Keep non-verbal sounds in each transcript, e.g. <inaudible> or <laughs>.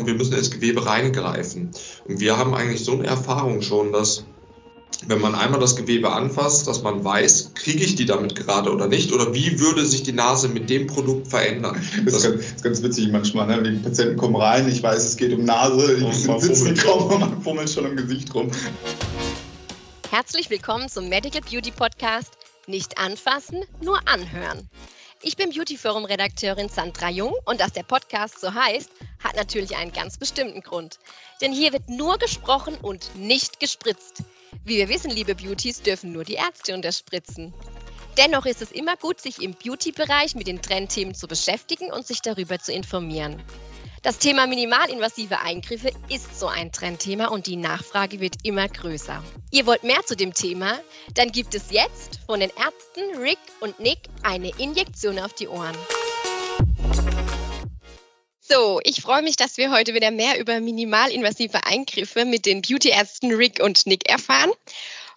reinkommen, wir müssen ins Gewebe reingreifen. Und wir haben eigentlich so eine Erfahrung schon, dass wenn man einmal das Gewebe anfasst, dass man weiß, kriege ich die damit gerade oder nicht? Oder wie würde sich die Nase mit dem Produkt verändern? Das, <laughs> das ist, ganz, ist ganz witzig manchmal. Ne? Die Patienten kommen rein, ich weiß, es geht um Nase, ich sitze kaum und <laughs> man fummelt schon im Gesicht rum. Herzlich willkommen zum Medical Beauty Podcast. Nicht anfassen, nur anhören. Ich bin Beauty Forum Redakteurin Sandra Jung und dass der Podcast so heißt, hat natürlich einen ganz bestimmten Grund. Denn hier wird nur gesprochen und nicht gespritzt. Wie wir wissen, liebe Beauties, dürfen nur die Ärzte unterspritzen. Dennoch ist es immer gut, sich im Beauty-Bereich mit den Trendthemen zu beschäftigen und sich darüber zu informieren. Das Thema minimalinvasive Eingriffe ist so ein Trendthema und die Nachfrage wird immer größer. Ihr wollt mehr zu dem Thema? Dann gibt es jetzt von den Ärzten Rick und Nick eine Injektion auf die Ohren. So, ich freue mich, dass wir heute wieder mehr über minimalinvasive Eingriffe mit den Beauty-Ärzten Rick und Nick erfahren.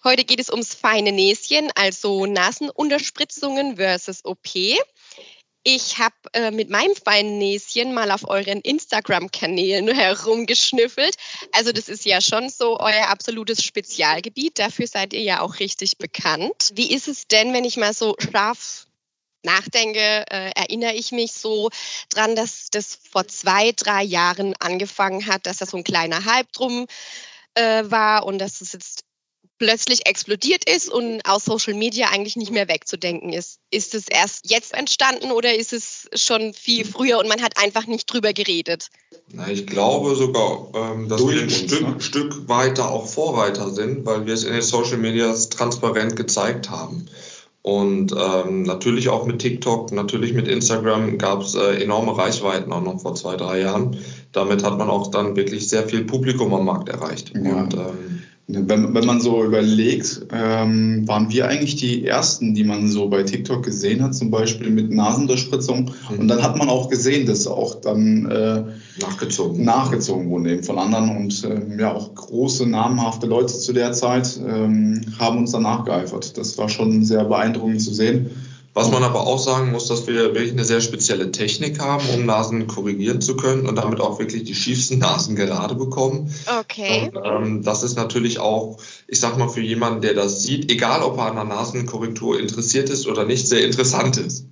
Heute geht es ums feine Näschen, also Nasenunterspritzungen versus OP. Ich habe äh, mit meinem feinen Näschen mal auf euren Instagram-Kanälen herumgeschnüffelt. Also das ist ja schon so euer absolutes Spezialgebiet. Dafür seid ihr ja auch richtig bekannt. Wie ist es denn, wenn ich mal so scharf nachdenke, äh, erinnere ich mich so dran, dass das vor zwei, drei Jahren angefangen hat, dass da so ein kleiner Hype drum äh, war und dass es jetzt plötzlich explodiert ist und aus Social Media eigentlich nicht mehr wegzudenken ist. Ist es erst jetzt entstanden oder ist es schon viel früher und man hat einfach nicht drüber geredet? Na, ich glaube sogar, ähm, dass Durch wir ein Stück, ne? Stück weiter auch Vorreiter sind, weil wir es in den Social Medias transparent gezeigt haben. Und ähm, natürlich auch mit TikTok, natürlich mit Instagram gab es äh, enorme Reichweiten auch noch vor zwei, drei Jahren. Damit hat man auch dann wirklich sehr viel Publikum am Markt erreicht. Ja. Und ähm, wenn, wenn man so überlegt, ähm, waren wir eigentlich die Ersten, die man so bei TikTok gesehen hat, zum Beispiel mit Nasenunterspritzung. Mhm. Und dann hat man auch gesehen, dass auch dann äh, nachgezogen, nachgezogen wurden eben von anderen. Und äh, ja, auch große, namhafte Leute zu der Zeit ähm, haben uns dann nachgeeifert. Das war schon sehr beeindruckend zu sehen. Was man aber auch sagen muss, dass wir wirklich eine sehr spezielle Technik haben, um Nasen korrigieren zu können und damit auch wirklich die schiefsten <laughs> Nasen gerade bekommen. Okay. Und, ähm, das ist natürlich auch, ich sag mal, für jemanden, der das sieht, egal ob er an einer Nasenkorrektur interessiert ist oder nicht, sehr interessant ist.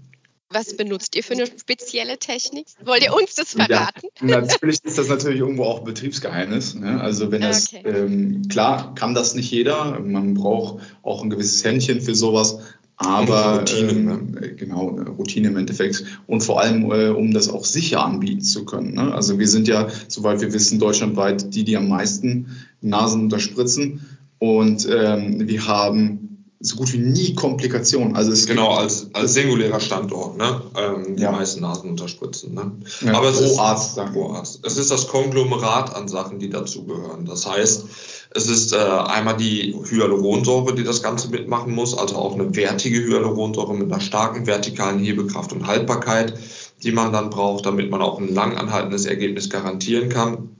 Was benutzt ihr für eine spezielle Technik? Wollt ihr uns das verraten? Ja, natürlich ist das natürlich irgendwo auch Betriebsgeheimnis. Ne? Also wenn das, okay. ähm, klar kann das nicht jeder. Man braucht auch ein gewisses Händchen für sowas. Aber Routine, ähm, äh, genau, Routine im Endeffekt. Und vor allem, äh, um das auch sicher anbieten zu können. Ne? Also wir sind ja, soweit wir wissen, deutschlandweit die, die am meisten Nasen unterspritzen. Und ähm, wir haben so gut wie nie Komplikationen. Also es genau, als, als singulärer Standort, ne? Ähm, die ja. meisten Nasen unterspritzen. Ne? Ja, Aber es pro Arzt, pro Arzt. Es ist das Konglomerat an Sachen, die dazugehören. Das heißt, es ist äh, einmal die Hyaluronsäure, die das Ganze mitmachen muss, also auch eine wertige Hyaluronsäure mit einer starken vertikalen Hebekraft und Haltbarkeit, die man dann braucht, damit man auch ein langanhaltendes Ergebnis garantieren kann.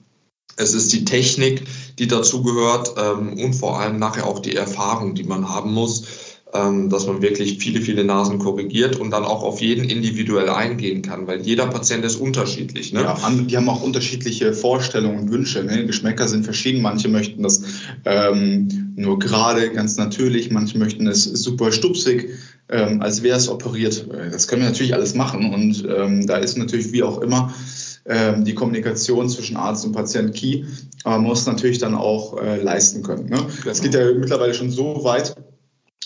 Es ist die Technik, die dazugehört ähm, und vor allem nachher auch die Erfahrung, die man haben muss, dass man wirklich viele, viele Nasen korrigiert und dann auch auf jeden individuell eingehen kann, weil jeder Patient ist unterschiedlich. Ne? Ja, die haben auch unterschiedliche Vorstellungen und Wünsche. Ne? Geschmäcker sind verschieden. Manche möchten das ähm, nur gerade, ganz natürlich. Manche möchten es super stupsig, ähm, als wäre es operiert. Das können wir natürlich alles machen und ähm, da ist natürlich wie auch immer ähm, die Kommunikation zwischen Arzt und Patient key. Aber man muss natürlich dann auch äh, leisten können. Ne? Es geht ja mittlerweile schon so weit,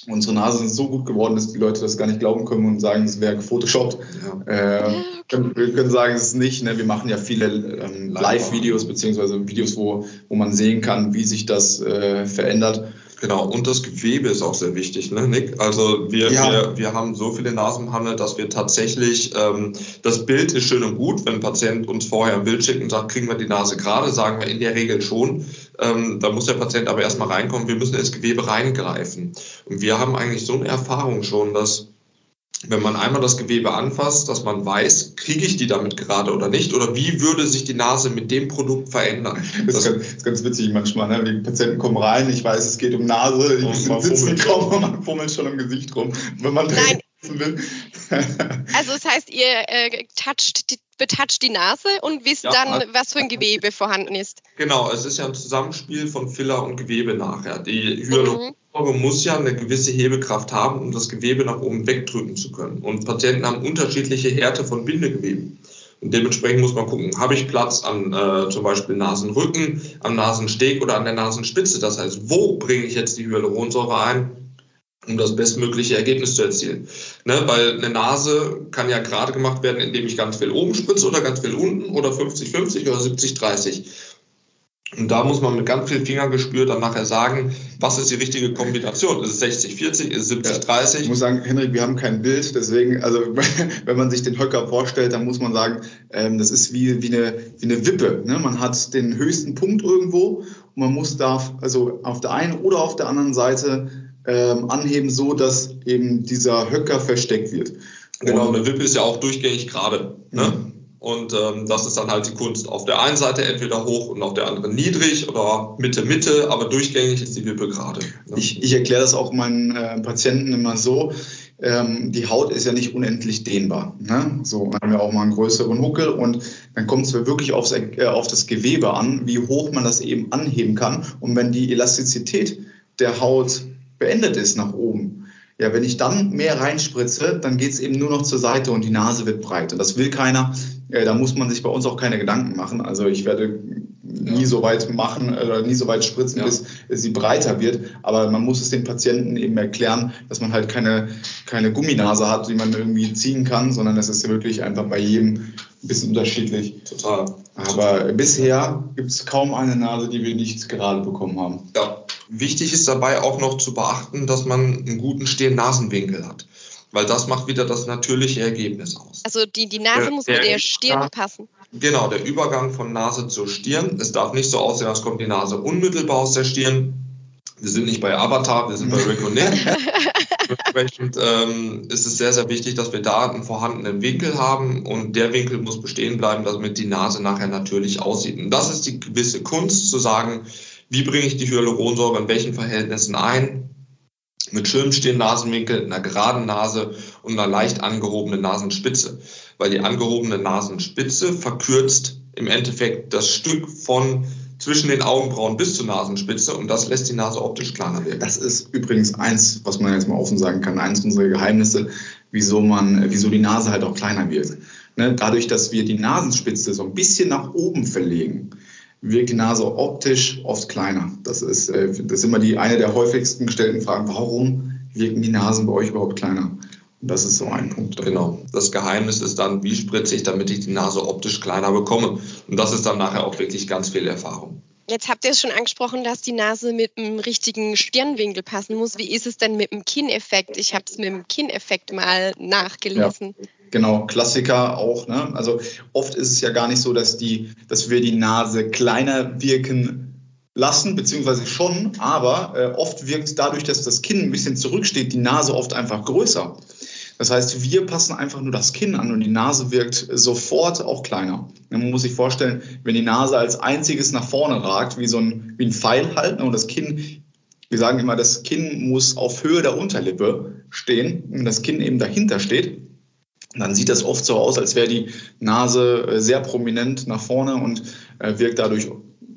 unsere Nase sind so gut geworden, dass die Leute das gar nicht glauben können und sagen, es wäre gefotoshoppt. Ja. Äh, können, wir können sagen, es ist nicht. Ne? Wir machen ja viele ähm, Live-Videos beziehungsweise Videos, wo, wo man sehen kann, wie sich das äh, verändert. Genau, und das Gewebe ist auch sehr wichtig, ne, Nick? Also wir, ja. wir, wir haben so viele Nasen im Handel, dass wir tatsächlich, ähm, das Bild ist schön und gut, wenn ein Patient uns vorher ein Bild schickt und sagt, kriegen wir die Nase gerade, sagen wir in der Regel schon. Ähm, da muss der Patient aber erstmal reinkommen, wir müssen ins Gewebe reingreifen. Und wir haben eigentlich so eine Erfahrung schon, dass wenn man einmal das Gewebe anfasst, dass man weiß, kriege ich die damit gerade oder nicht? Oder wie würde sich die Nase mit dem Produkt verändern? Das, ist, ganz, das ist ganz witzig manchmal. Ne? Die Patienten kommen rein, ich weiß, es geht um Nase, ich sitzen kaum und man fummelt schon im Gesicht rum. Wenn man Nein. <laughs> will. also das heißt, ihr äh, toucht die betatscht die Nase und wisst ja, dann, was für ein Gewebe vorhanden ist. Genau, es ist ja ein Zusammenspiel von Filler und Gewebe nachher. Die Hyaluronsäure mhm. muss ja eine gewisse Hebekraft haben, um das Gewebe nach oben wegdrücken zu können. Und Patienten haben unterschiedliche Härte von Bindegeweben. Und dementsprechend muss man gucken, habe ich Platz an äh, zum Beispiel Nasenrücken, am Nasensteg oder an der Nasenspitze. Das heißt, wo bringe ich jetzt die Hyaluronsäure ein? Um das bestmögliche Ergebnis zu erzielen. Ne, weil eine Nase kann ja gerade gemacht werden, indem ich ganz viel oben spritze oder ganz viel unten oder 50-50 oder 70-30. Und da muss man mit ganz viel Fingergespür dann nachher sagen, was ist die richtige Kombination? Ist es 60-40, ist es 70-30? Ja, ich muss sagen, Henrik, wir haben kein Bild, deswegen, also <laughs> wenn man sich den Höcker vorstellt, dann muss man sagen, ähm, das ist wie, wie, eine, wie eine Wippe. Ne? Man hat den höchsten Punkt irgendwo und man muss da also auf der einen oder auf der anderen Seite ähm, anheben, so dass eben dieser Höcker versteckt wird. Genau, eine Wippe ist ja auch durchgängig gerade. Ne? Mhm. Und ähm, das ist dann halt die Kunst. Auf der einen Seite entweder hoch und auf der anderen niedrig oder Mitte, Mitte, aber durchgängig ist die Wippe gerade. Ne? Ich, ich erkläre das auch meinen äh, Patienten immer so. Ähm, die Haut ist ja nicht unendlich dehnbar. Ne? So haben wir auch mal einen größeren Huckel und dann kommt es wirklich aufs, äh, auf das Gewebe an, wie hoch man das eben anheben kann. Und wenn die Elastizität der Haut beendet ist nach oben. Ja, wenn ich dann mehr reinspritze, dann geht es eben nur noch zur Seite und die Nase wird breit. Und das will keiner. Äh, da muss man sich bei uns auch keine Gedanken machen. Also ich werde nie ja. so weit machen oder nie so weit spritzen, ja. bis sie breiter wird. Aber man muss es den Patienten eben erklären, dass man halt keine, keine Gumminase hat, die man irgendwie ziehen kann, sondern es ist wirklich einfach bei jedem ein bisschen unterschiedlich. Total. Aber bisher gibt es kaum eine Nase, die wir nicht gerade bekommen haben. Ja. Wichtig ist dabei auch noch zu beachten, dass man einen guten Stirn-Nasenwinkel hat. Weil das macht wieder das natürliche Ergebnis aus. Also die, die Nase der, muss mit der, der Stirn passen. Genau, der Übergang von Nase zur Stirn. Es darf nicht so aussehen, als kommt die Nase unmittelbar aus der Stirn. Wir sind nicht bei Avatar, wir sind bei Rick und Nick. <laughs> Dementsprechend ähm, ist es sehr, sehr wichtig, dass wir da einen vorhandenen Winkel haben und der Winkel muss bestehen bleiben, damit die Nase nachher natürlich aussieht. Und das ist die gewisse Kunst, zu sagen, wie bringe ich die Hyaluronsäure in welchen Verhältnissen ein? Mit schönem stehenden Nasenwinkel, einer geraden Nase und einer leicht angehobenen Nasenspitze. Weil die angehobene Nasenspitze verkürzt im Endeffekt das Stück von zwischen den Augenbrauen bis zur Nasenspitze und das lässt die Nase optisch kleiner werden. Das ist übrigens eins, was man jetzt mal offen sagen kann, eins unserer Geheimnisse, wieso man, wieso die Nase halt auch kleiner wird. Ne, dadurch, dass wir die Nasenspitze so ein bisschen nach oben verlegen, wirkt die Nase optisch oft kleiner. Das ist, äh, das ist immer die eine der häufigsten gestellten Fragen. Warum wirken die Nasen bei euch überhaupt kleiner? Das ist so ein Punkt. Genau. Das Geheimnis ist dann, wie spritze ich, damit ich die Nase optisch kleiner bekomme. Und das ist dann nachher auch wirklich ganz viel Erfahrung. Jetzt habt ihr es schon angesprochen, dass die Nase mit dem richtigen Stirnwinkel passen muss. Wie ist es denn mit dem Kinneffekt? Ich habe es mit dem Kinneffekt mal nachgelesen. Ja. Genau, Klassiker auch. Ne? Also oft ist es ja gar nicht so, dass, die, dass wir die Nase kleiner wirken lassen, beziehungsweise schon, aber äh, oft wirkt dadurch, dass das Kinn ein bisschen zurücksteht, die Nase oft einfach größer. Das heißt, wir passen einfach nur das Kinn an und die Nase wirkt sofort auch kleiner. Man muss sich vorstellen, wenn die Nase als einziges nach vorne ragt, wie so ein, wie ein Pfeil halt, ne, und das Kinn, wir sagen immer, das Kinn muss auf Höhe der Unterlippe stehen und das Kinn eben dahinter steht, dann sieht das oft so aus, als wäre die Nase äh, sehr prominent nach vorne und äh, wirkt dadurch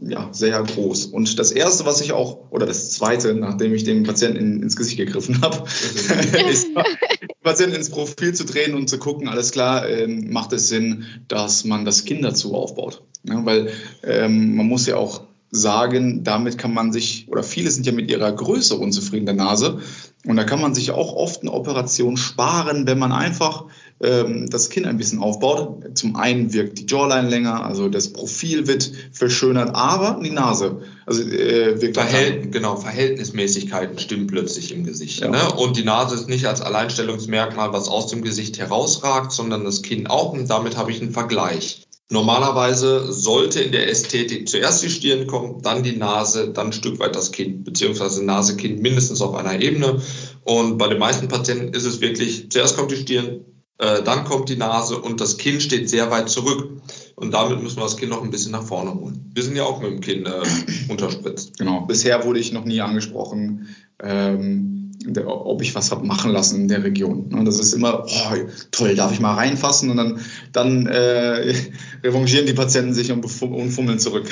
ja, sehr groß. Und das Erste, was ich auch, oder das Zweite, nachdem ich dem Patienten in, ins Gesicht gegriffen habe, <laughs> ist, den Patienten ins Profil zu drehen und zu gucken, alles klar, ähm, macht es Sinn, dass man das Kinn dazu aufbaut. Ja, weil ähm, man muss ja auch sagen, damit kann man sich, oder viele sind ja mit ihrer Größe unzufrieden der Nase. Und da kann man sich auch oft eine Operation sparen, wenn man einfach ähm, das Kinn ein bisschen aufbaut. Zum einen wirkt die Jawline länger, also das Profil wird verschönert, aber die Nase also, äh, wirkt Verhält, Genau, Verhältnismäßigkeiten stimmen plötzlich im Gesicht. Ja. Ne? Und die Nase ist nicht als Alleinstellungsmerkmal, was aus dem Gesicht herausragt, sondern das Kinn auch. Und damit habe ich einen Vergleich. Normalerweise sollte in der Ästhetik zuerst die Stirn kommen, dann die Nase, dann ein Stück weit das Kinn, beziehungsweise Nase-Kinn mindestens auf einer Ebene. Und bei den meisten Patienten ist es wirklich, zuerst kommt die Stirn, dann kommt die Nase und das Kinn steht sehr weit zurück. Und damit müssen wir das Kinn noch ein bisschen nach vorne holen. Wir sind ja auch mit dem Kinn äh, <clears throat> unterspritzt. Genau. Bisher wurde ich noch nie angesprochen, ähm, ob ich was habe machen lassen in der Region. Und das ist immer, oh, toll, darf ich mal reinfassen? Und dann, dann äh, <laughs> revanchieren die Patienten sich und, und fummeln zurück.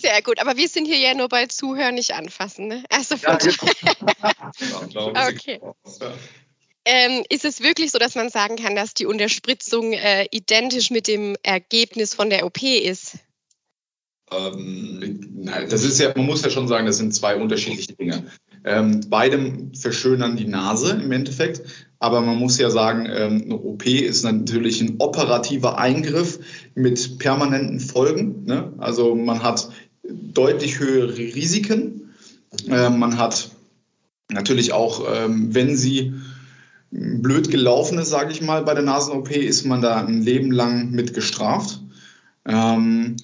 Sehr gut, aber wir sind hier ja nur bei Zuhören, nicht anfassen. Ne? Also ja, genau. <laughs> okay. Ähm, ist es wirklich so, dass man sagen kann, dass die Unterspritzung äh, identisch mit dem Ergebnis von der OP ist? Ähm, das ist ja, man muss ja schon sagen, das sind zwei unterschiedliche Dinge. Ähm, beidem verschönern die Nase im Endeffekt, aber man muss ja sagen, ähm, eine OP ist natürlich ein operativer Eingriff mit permanenten Folgen. Ne? Also man hat deutlich höhere Risiken. Äh, man hat natürlich auch, ähm, wenn sie blöd gelaufen ist, sage ich mal, bei der Nasen-OP, ist man da ein Leben lang mit gestraft. Ähm,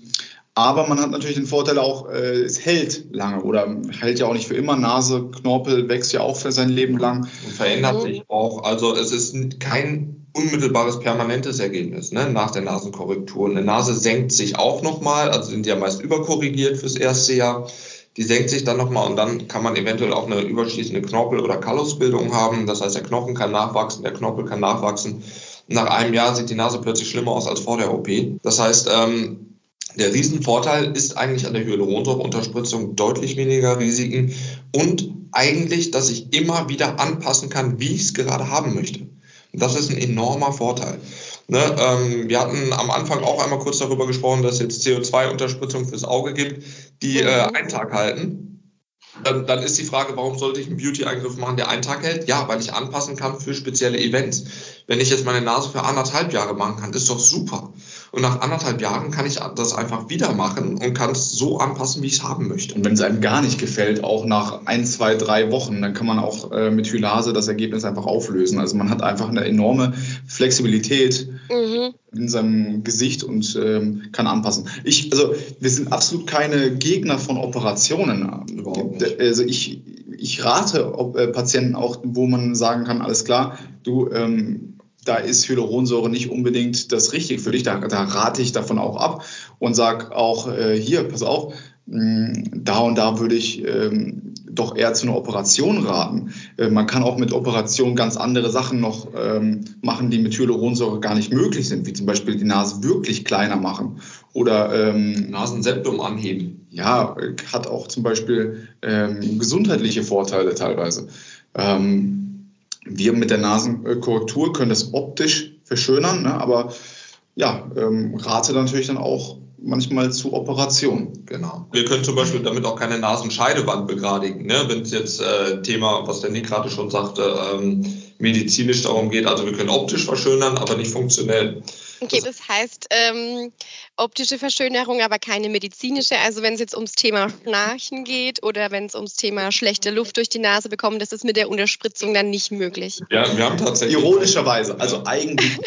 aber man hat natürlich den Vorteil auch, äh, es hält lange oder hält ja auch nicht für immer. Nase, Knorpel wächst ja auch für sein Leben lang. Und verändert sich auch. Also es ist kein unmittelbares permanentes Ergebnis ne, nach der Nasenkorrektur. Eine Nase senkt sich auch nochmal, also sind ja meist überkorrigiert fürs erste Jahr. Die senkt sich dann nochmal und dann kann man eventuell auch eine überschießende Knorpel- oder Kallusbildung haben. Das heißt, der Knochen kann nachwachsen, der Knorpel kann nachwachsen. Nach einem Jahr sieht die Nase plötzlich schlimmer aus als vor der OP. Das heißt, ähm, der Riesenvorteil ist eigentlich an der Hyaluronsäureunterspritzung deutlich weniger Risiken und eigentlich, dass ich immer wieder anpassen kann, wie ich es gerade haben möchte. Das ist ein enormer Vorteil. Ne, ähm, wir hatten am Anfang auch einmal kurz darüber gesprochen, dass es jetzt CO2-Unterspritzung fürs Auge gibt, die äh, einen Tag halten. Dann, dann, ist die Frage, warum sollte ich einen Beauty-Eingriff machen, der einen Tag hält? Ja, weil ich anpassen kann für spezielle Events. Wenn ich jetzt meine Nase für anderthalb Jahre machen kann, ist doch super. Und nach anderthalb Jahren kann ich das einfach wieder machen und kann es so anpassen, wie ich es haben möchte. Und wenn es einem gar nicht gefällt, auch nach ein, zwei, drei Wochen, dann kann man auch äh, mit Hylase das Ergebnis einfach auflösen. Also man hat einfach eine enorme Flexibilität mhm. in seinem Gesicht und ähm, kann anpassen. Ich, also wir sind absolut keine Gegner von Operationen. Überhaupt nicht. Also ich, ich rate äh, Patienten auch, wo man sagen kann, alles klar, du ähm, da ist Hyaluronsäure nicht unbedingt das Richtige für dich. Da, da rate ich davon auch ab und sage auch äh, hier, pass auf, mh, mm, da und da würde ich ähm, doch eher zu einer Operation raten. Äh, man kann auch mit Operationen ganz andere Sachen noch ähm, machen, die mit Hyaluronsäure gar nicht möglich sind, wie zum Beispiel die Nase wirklich kleiner machen oder ähm, Nasenseptum anheben. Ja, hat auch zum Beispiel ähm, gesundheitliche Vorteile teilweise. Ähm, wir mit der Nasenkorrektur können das optisch verschönern, ne? aber ja, ähm, rate natürlich dann auch manchmal zu Operationen. Genau. Wir können zum Beispiel damit auch keine Nasenscheidewand begradigen. Ne? Wenn es jetzt äh, Thema, was der Nick gerade schon sagte, ähm, medizinisch darum geht, also wir können optisch verschönern, aber nicht funktionell. Okay, das heißt ähm, optische Verschönerung, aber keine medizinische. Also wenn es jetzt ums Thema Schnarchen geht oder wenn es ums Thema schlechte Luft durch die Nase bekommen, das ist mit der Unterspritzung dann nicht möglich. Ja, wir haben tatsächlich. Ironischerweise, also eigentlich,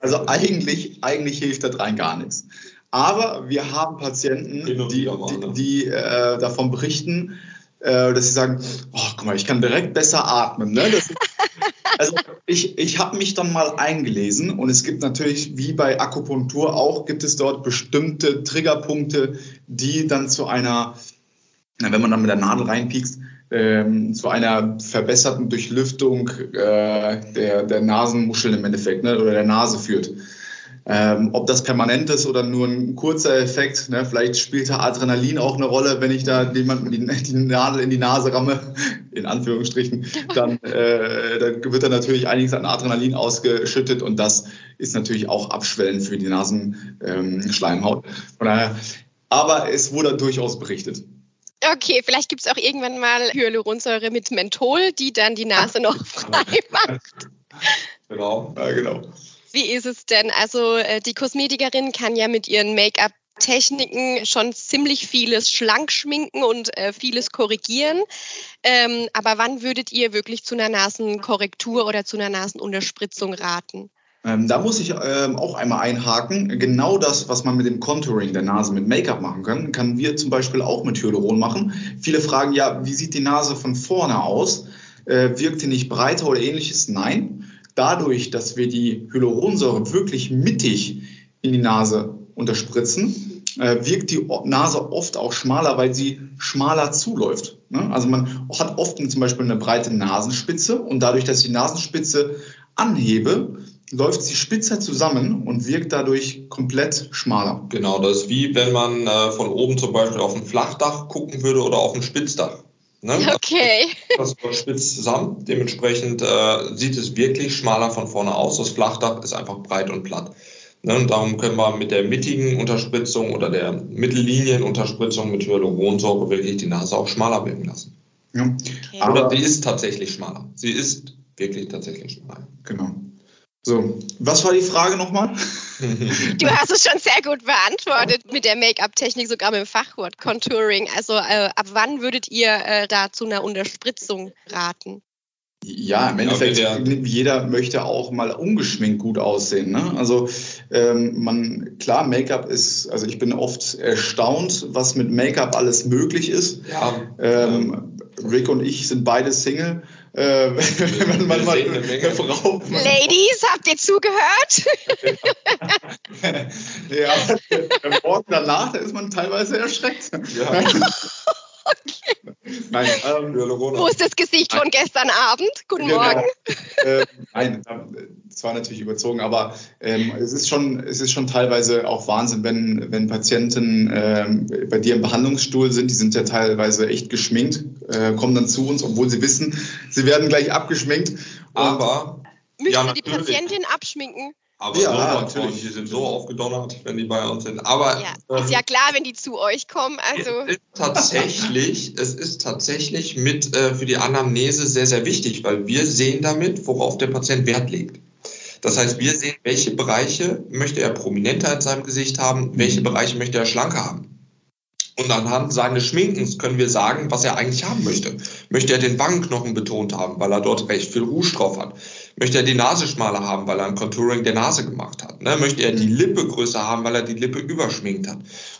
also eigentlich, eigentlich hilft das rein gar nichts. Aber wir haben Patienten, die, die, ne? die äh, davon berichten, äh, dass sie sagen, oh, guck mal, ich kann direkt besser atmen. Ne? Das, also ich, ich habe mich dann mal eingelesen und es gibt natürlich, wie bei Akupunktur auch, gibt es dort bestimmte Triggerpunkte, die dann zu einer, wenn man dann mit der Nadel reinpiekst, ähm, zu einer verbesserten Durchlüftung äh, der, der Nasenmuscheln im Endeffekt ne, oder der Nase führt. Ähm, ob das permanent ist oder nur ein kurzer Effekt, ne? vielleicht spielt da Adrenalin auch eine Rolle, wenn ich da jemandem die, <laughs> die Nadel in die Nase ramme, <laughs> in Anführungsstrichen, dann, <laughs> äh, dann wird da natürlich einiges an Adrenalin ausgeschüttet und das ist natürlich auch abschwellend für die Nasenschleimhaut. Ähm, Von daher, aber es wurde durchaus berichtet. Okay, vielleicht gibt es auch irgendwann mal Hyaluronsäure mit Menthol, die dann die Nase noch frei macht. Genau, ja, genau. Wie ist es denn? Also äh, die Kosmetikerin kann ja mit ihren Make-up Techniken schon ziemlich vieles schlank schminken und äh, vieles korrigieren. Ähm, aber wann würdet ihr wirklich zu einer Nasenkorrektur oder zu einer Nasenunterspritzung raten? Ähm, da muss ich ähm, auch einmal einhaken. Genau das, was man mit dem Contouring der Nase mit Make-up machen kann, können wir zum Beispiel auch mit Hyaluron machen. Viele fragen ja, wie sieht die Nase von vorne aus? Äh, wirkt die nicht breiter oder ähnliches? Nein dadurch, dass wir die Hyaluronsäure wirklich mittig in die Nase unterspritzen, äh, wirkt die Nase oft auch schmaler, weil sie schmaler zuläuft. Ne? Also man hat oft zum Beispiel eine breite Nasenspitze und dadurch, dass ich die Nasenspitze anhebe, läuft sie spitzer zusammen und wirkt dadurch komplett schmaler. Genau, das ist wie wenn man äh, von oben zum Beispiel auf ein Flachdach gucken würde oder auf ein Spitzdach. Ne? <laughs> Okay. Das spitzt zusammen. Dementsprechend äh, sieht es wirklich schmaler von vorne aus. Das Flachdach ist einfach breit und platt. Ne? Und darum können wir mit der mittigen Unterspritzung oder der Mittellinienunterspritzung mit Hyaluronsäure wirklich die Nase auch schmaler werden lassen. Ja. Okay. Aber sie ist tatsächlich schmaler. Sie ist wirklich tatsächlich schmaler. Genau. So, was war die Frage nochmal? Du hast es schon sehr gut beantwortet mit der Make-up-Technik, sogar mit dem Fachwort Contouring. Also äh, ab wann würdet ihr äh, da zu einer Unterspritzung raten? Ja, im Endeffekt, ja, jeder möchte auch mal ungeschminkt gut aussehen. Ne? Also ähm, man, klar, Make-up ist, also ich bin oft erstaunt, was mit Make-up alles möglich ist. Ja. Ähm, Rick und ich sind beide Single äh, <laughs> wenn man manchmal eine, <laughs> Frau. Ladies, habt ihr zugehört? <laughs> ja, der Morgen danach, da ist man teilweise erschreckt. Ja. Okay. Nein, ähm, Wo ist das Gesicht von gestern Abend? Guten genau. Morgen. Äh, nein, das war natürlich überzogen, aber ähm, es, ist schon, es ist schon teilweise auch Wahnsinn, wenn, wenn Patienten ähm, bei dir im Behandlungsstuhl sind, die sind ja teilweise echt geschminkt, äh, kommen dann zu uns, obwohl sie wissen, sie werden gleich abgeschminkt. Aber Müsste ja, die Patientin abschminken? Aber ja, natürlich. Die sind so aufgedonnert, wenn die bei uns sind. Aber ja, ist ja klar, wenn die zu euch kommen. Also es ist tatsächlich, es ist tatsächlich mit äh, für die Anamnese sehr, sehr wichtig, weil wir sehen damit, worauf der Patient Wert legt. Das heißt, wir sehen, welche Bereiche möchte er prominenter in seinem Gesicht haben, welche Bereiche möchte er schlanker haben. Und anhand seines Schminkens können wir sagen, was er eigentlich haben möchte. Möchte er den Wangenknochen betont haben, weil er dort recht viel Rouge drauf hat? Möchte er die Nase schmaler haben, weil er ein Contouring der Nase gemacht hat? Ne? Möchte er die mhm. Lippe größer haben, weil er die Lippe überschminkt hat?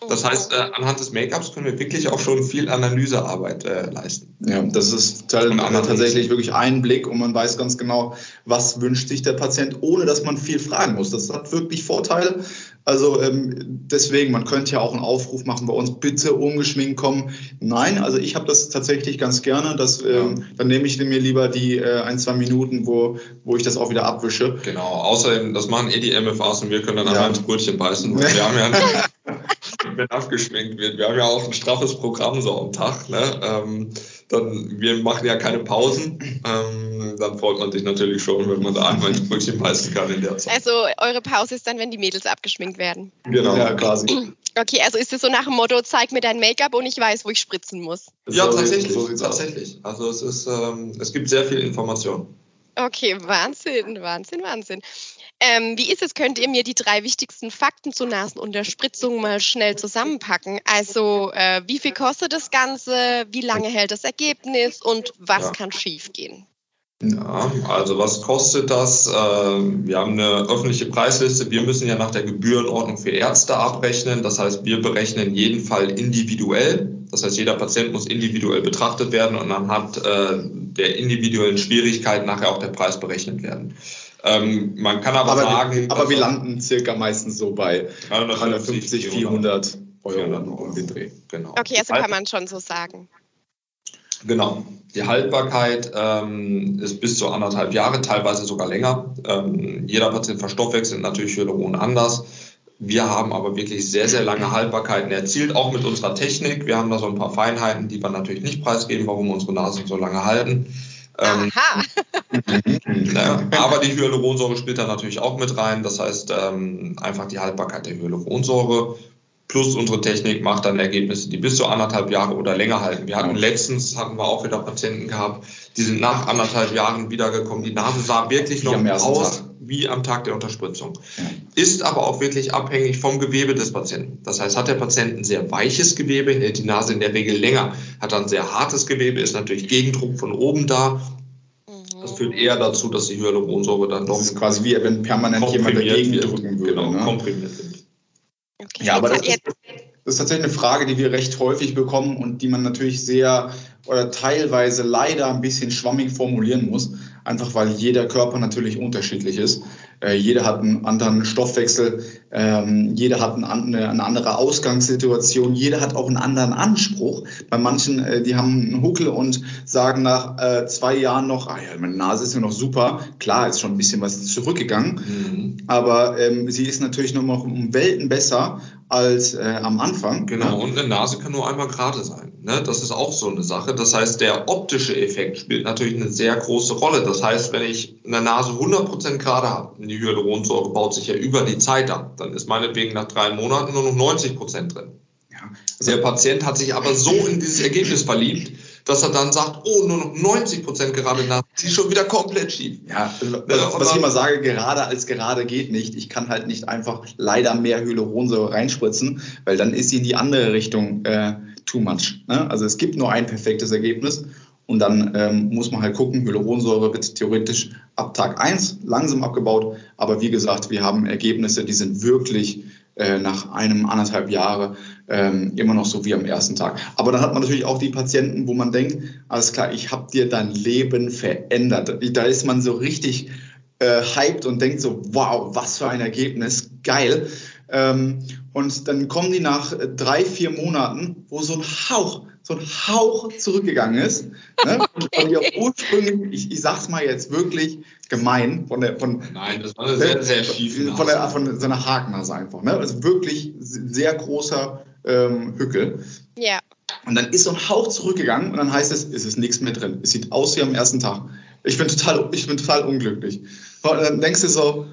Das heißt, äh, anhand des Make-ups können wir wirklich auch schon viel Analysearbeit äh, leisten. Ja, das ist tatsächlich wirklich ein Blick und man weiß ganz genau, was wünscht sich der Patient, ohne dass man viel fragen muss. Das hat wirklich Vorteile. Also ähm, deswegen, man könnte ja auch einen Aufruf machen bei uns, bitte ungeschminkt kommen. Nein, also ich habe das tatsächlich ganz gerne. Dass, ähm, dann nehme ich mir lieber die äh, ein, zwei Minuten, wo, wo ich das auch wieder abwische. Genau, außerdem, das machen eh die MFAs und wir können dann ja. einmal ins Brötchen beißen. wir haben ja <laughs> wenn abgeschminkt wird. Wir haben ja auch ein straffes Programm so am Tag. Ne? Ähm, dann, wir machen ja keine Pausen. Ähm, dann freut man sich natürlich schon, wenn man da einmal ins Brötchen beißen kann in der Zeit. Also eure Pause ist dann, wenn die Mädels abgeschminkt werden. Genau, ja, quasi. Okay, also ist es so nach dem Motto, zeig mir dein Make-up und ich weiß, wo ich spritzen muss. Ja, tatsächlich. So tatsächlich. Also es ist, ähm, es gibt sehr viel Information. Okay, Wahnsinn, Wahnsinn, Wahnsinn. Ähm, wie ist es? Könnt ihr mir die drei wichtigsten Fakten zur Nasenunterspritzung mal schnell zusammenpacken? Also, äh, wie viel kostet das Ganze? Wie lange hält das Ergebnis? Und was ja. kann schiefgehen? Ja, also was kostet das? Ähm, wir haben eine öffentliche Preisliste. Wir müssen ja nach der Gebührenordnung für Ärzte abrechnen. Das heißt, wir berechnen jeden Fall individuell. Das heißt, jeder Patient muss individuell betrachtet werden und anhand äh, der individuellen Schwierigkeit nachher auch der Preis berechnet werden. Ähm, man kann aber, aber sagen. Aber wir landen circa meistens so bei 350, 400 Euro um den Dreh. Genau. Okay, also kann man schon so sagen. Genau. Die Haltbarkeit ähm, ist bis zu anderthalb Jahre, teilweise sogar länger. Ähm, jeder Patient verstoffwechselt natürlich Hyaluron anders. Wir haben aber wirklich sehr, sehr lange Haltbarkeiten erzielt, auch mit unserer Technik. Wir haben da so ein paar Feinheiten, die wir natürlich nicht preisgeben, warum unsere Nasen so lange halten. Ähm, Aha. <laughs> aber die Hyaluronsäure spielt da natürlich auch mit rein. Das heißt, ähm, einfach die Haltbarkeit der Hyaluronsäure plus unsere Technik macht dann Ergebnisse, die bis zu anderthalb Jahre oder länger halten. Wir hatten letztens, hatten wir auch wieder Patienten gehabt, die sind nach anderthalb Jahren wiedergekommen. Die Nase sah wirklich noch aus Tag. Wie am Tag der Unterspritzung. Ist aber auch wirklich abhängig vom Gewebe des Patienten. Das heißt, hat der Patient ein sehr weiches Gewebe, hält die Nase in der Regel länger. Hat ein sehr hartes Gewebe, ist natürlich Gegendruck von oben da. Das führt eher dazu, dass die Hyaluronsäure dann doch. Das ist quasi wie wenn permanent jemand dagegen drücken würde. Genau, ne? komprimiert wird. Okay, ja, aber das ist, das ist tatsächlich eine Frage, die wir recht häufig bekommen und die man natürlich sehr oder teilweise leider ein bisschen schwammig formulieren muss, einfach weil jeder Körper natürlich unterschiedlich ist. Äh, jeder hat einen anderen Stoffwechsel, ähm, jeder hat eine, eine, andere Ausgangssituation, jeder hat auch einen anderen Anspruch. Bei manchen, äh, die haben einen Huckel und sagen nach äh, zwei Jahren noch, ah ja, meine Nase ist ja noch super. Klar, ist schon ein bisschen was zurückgegangen, mhm. aber ähm, sie ist natürlich noch mal um Welten besser als äh, am Anfang. Genau, und eine Nase kann nur einmal gerade sein. Ne? Das ist auch so eine Sache. Das heißt, der optische Effekt spielt natürlich eine sehr große Rolle. Das heißt, wenn ich eine Nase 100% gerade habe, die Hyaluronsäure baut sich ja über die Zeit ab, dann ist meinetwegen nach drei Monaten nur noch 90% drin. Ja. Also der Patient hat sich aber so in dieses Ergebnis verliebt, dass er dann sagt, oh, nur noch 90 Prozent gerade nach, sie ist schon wieder komplett schief. Ja, was, was ich immer sage, gerade als gerade geht nicht. Ich kann halt nicht einfach leider mehr Hyaluronsäure reinspritzen, weil dann ist sie in die andere Richtung äh, too much. Ne? Also es gibt nur ein perfektes Ergebnis und dann ähm, muss man halt gucken, Hyaluronsäure wird theoretisch ab Tag 1 langsam abgebaut, aber wie gesagt, wir haben Ergebnisse, die sind wirklich äh, nach einem anderthalb Jahre ähm, immer noch so wie am ersten Tag. Aber dann hat man natürlich auch die Patienten, wo man denkt, alles klar, ich habe dir dein Leben verändert. Da ist man so richtig äh, hyped und denkt so, wow, was für ein Ergebnis, geil. Ähm, und dann kommen die nach drei, vier Monaten, wo so ein Hauch, so ein Hauch zurückgegangen ist. Ne? <laughs> Okay. Und ursprünglich, ich, ich sag's mal jetzt wirklich gemein, von der, von, Nein, das war eine sehr, sehr schiefe Nase. Von, der, von so einer Hakennase einfach. Ne? Also wirklich sehr großer ähm, Hückel. Ja. Und dann ist so ein Hauch zurückgegangen und dann heißt es, es ist nichts mehr drin. Es sieht aus wie am ersten Tag. Ich bin total, ich bin total unglücklich. Und dann denkst du so,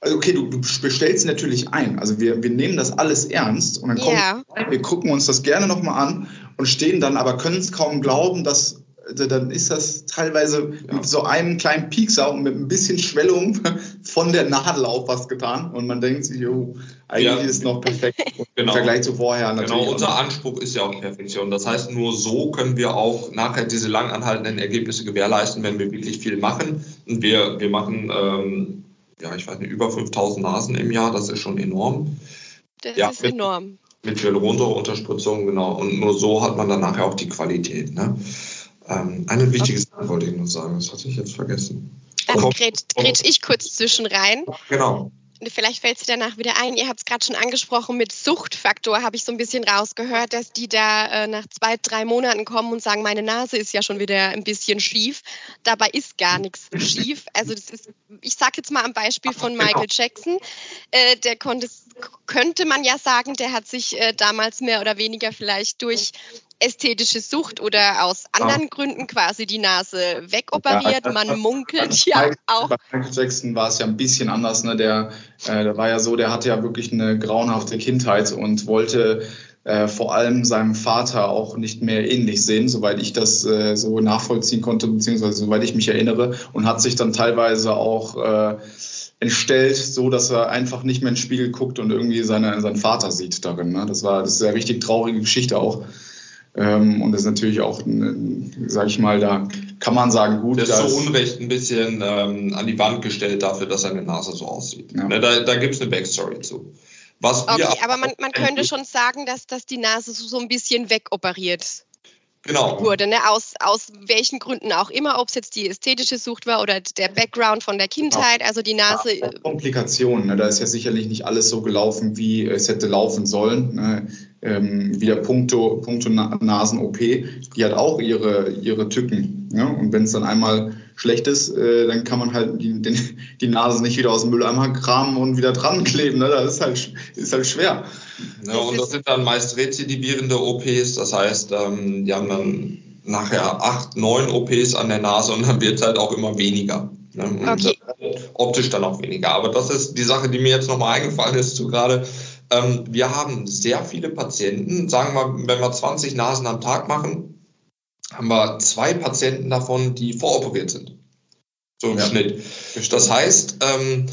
also okay, du, du bestellst natürlich ein. Also wir, wir nehmen das alles ernst und dann kommen yeah. wir gucken uns das gerne nochmal an und stehen dann, aber können es kaum glauben, dass dann ist das teilweise ja. mit so einem kleinen Piekser und mit ein bisschen Schwellung <laughs> von der Nadel auf was getan. Und man denkt sich, oh, eigentlich ja. ist es noch perfekt <laughs> genau. im Vergleich zu vorher. Natürlich genau, unser Anspruch ist ja auch Perfektion. Das heißt, nur so können wir auch nachher diese lang anhaltenden Ergebnisse gewährleisten, wenn wir wirklich viel machen. Und wir, wir machen ähm, ja, ich weiß nicht, über 5000 Nasen im Jahr, das ist schon enorm. Das ja, ist mit, enorm. Mit Hyaluronsäureunterspritzung, genau. Und nur so hat man dann nachher auch die Qualität. Ne? Ähm, eine wichtige Sache wollte ich noch sagen, das hatte ich jetzt vergessen. Dann grätsch ich kurz zwischen rein. Genau vielleicht fällt sie danach wieder ein, ihr habt es gerade schon angesprochen, mit Suchtfaktor habe ich so ein bisschen rausgehört, dass die da äh, nach zwei, drei Monaten kommen und sagen, meine Nase ist ja schon wieder ein bisschen schief. Dabei ist gar nichts schief. Also das ist, ich sage jetzt mal am Beispiel von genau. Michael Jackson, äh, der konnte, könnte man ja sagen, der hat sich äh, damals mehr oder weniger vielleicht durch ästhetische Sucht oder aus anderen. Gründen quasi die Nase wegoperiert. Man munkelt ja auch. Bei Michael Jackson war es ja ein bisschen anders. Ne? Der, äh, der war ja so, der hatte ja wirklich eine grauenhafte Kindheit und wollte äh, vor allem seinem Vater auch nicht mehr ähnlich sehen, soweit ich das äh, so nachvollziehen konnte, beziehungsweise soweit ich mich erinnere, und hat sich dann teilweise auch äh, entstellt, so dass er einfach nicht mehr in den Spiegel guckt und irgendwie seine, seinen Vater sieht darin. Ne? Das war das ist eine richtig traurige Geschichte auch. Ähm, und das ist natürlich auch, sage ich mal, da kann man sagen, gut. Der ist zu Unrecht ein bisschen ähm, an die Wand gestellt dafür, dass seine Nase so aussieht. Ja. Ne, da da gibt es eine Backstory zu. Was okay, aber man, man könnte schon sagen, dass, dass die Nase so, so ein bisschen wegoperiert genau. wurde, ne? aus, aus welchen Gründen auch immer, ob es jetzt die ästhetische Sucht war oder der Background von der Kindheit, also die Nase. Ja, Komplikationen, ne? da ist ja sicherlich nicht alles so gelaufen, wie es hätte laufen sollen. Ne? Ähm, wieder Punkto, Punkto Nasen-OP, die hat auch ihre, ihre Tücken. Ne? Und wenn es dann einmal schlecht ist, äh, dann kann man halt die, den, die Nase nicht wieder aus dem Mülleimer kramen und wieder dran kleben. Ne? Das ist halt, ist halt schwer. Ja, und das sind dann meist rezidivierende OPs. Das heißt, ähm, die haben dann nachher acht, neun OPs an der Nase und dann wird es halt auch immer weniger. Ne? Und okay. optisch dann auch weniger. Aber das ist die Sache, die mir jetzt nochmal eingefallen ist zu gerade. Ähm, wir haben sehr viele Patienten, sagen wir, wenn wir 20 Nasen am Tag machen, haben wir zwei Patienten davon, die voroperiert sind. So im ja. Schnitt. Das heißt, ähm,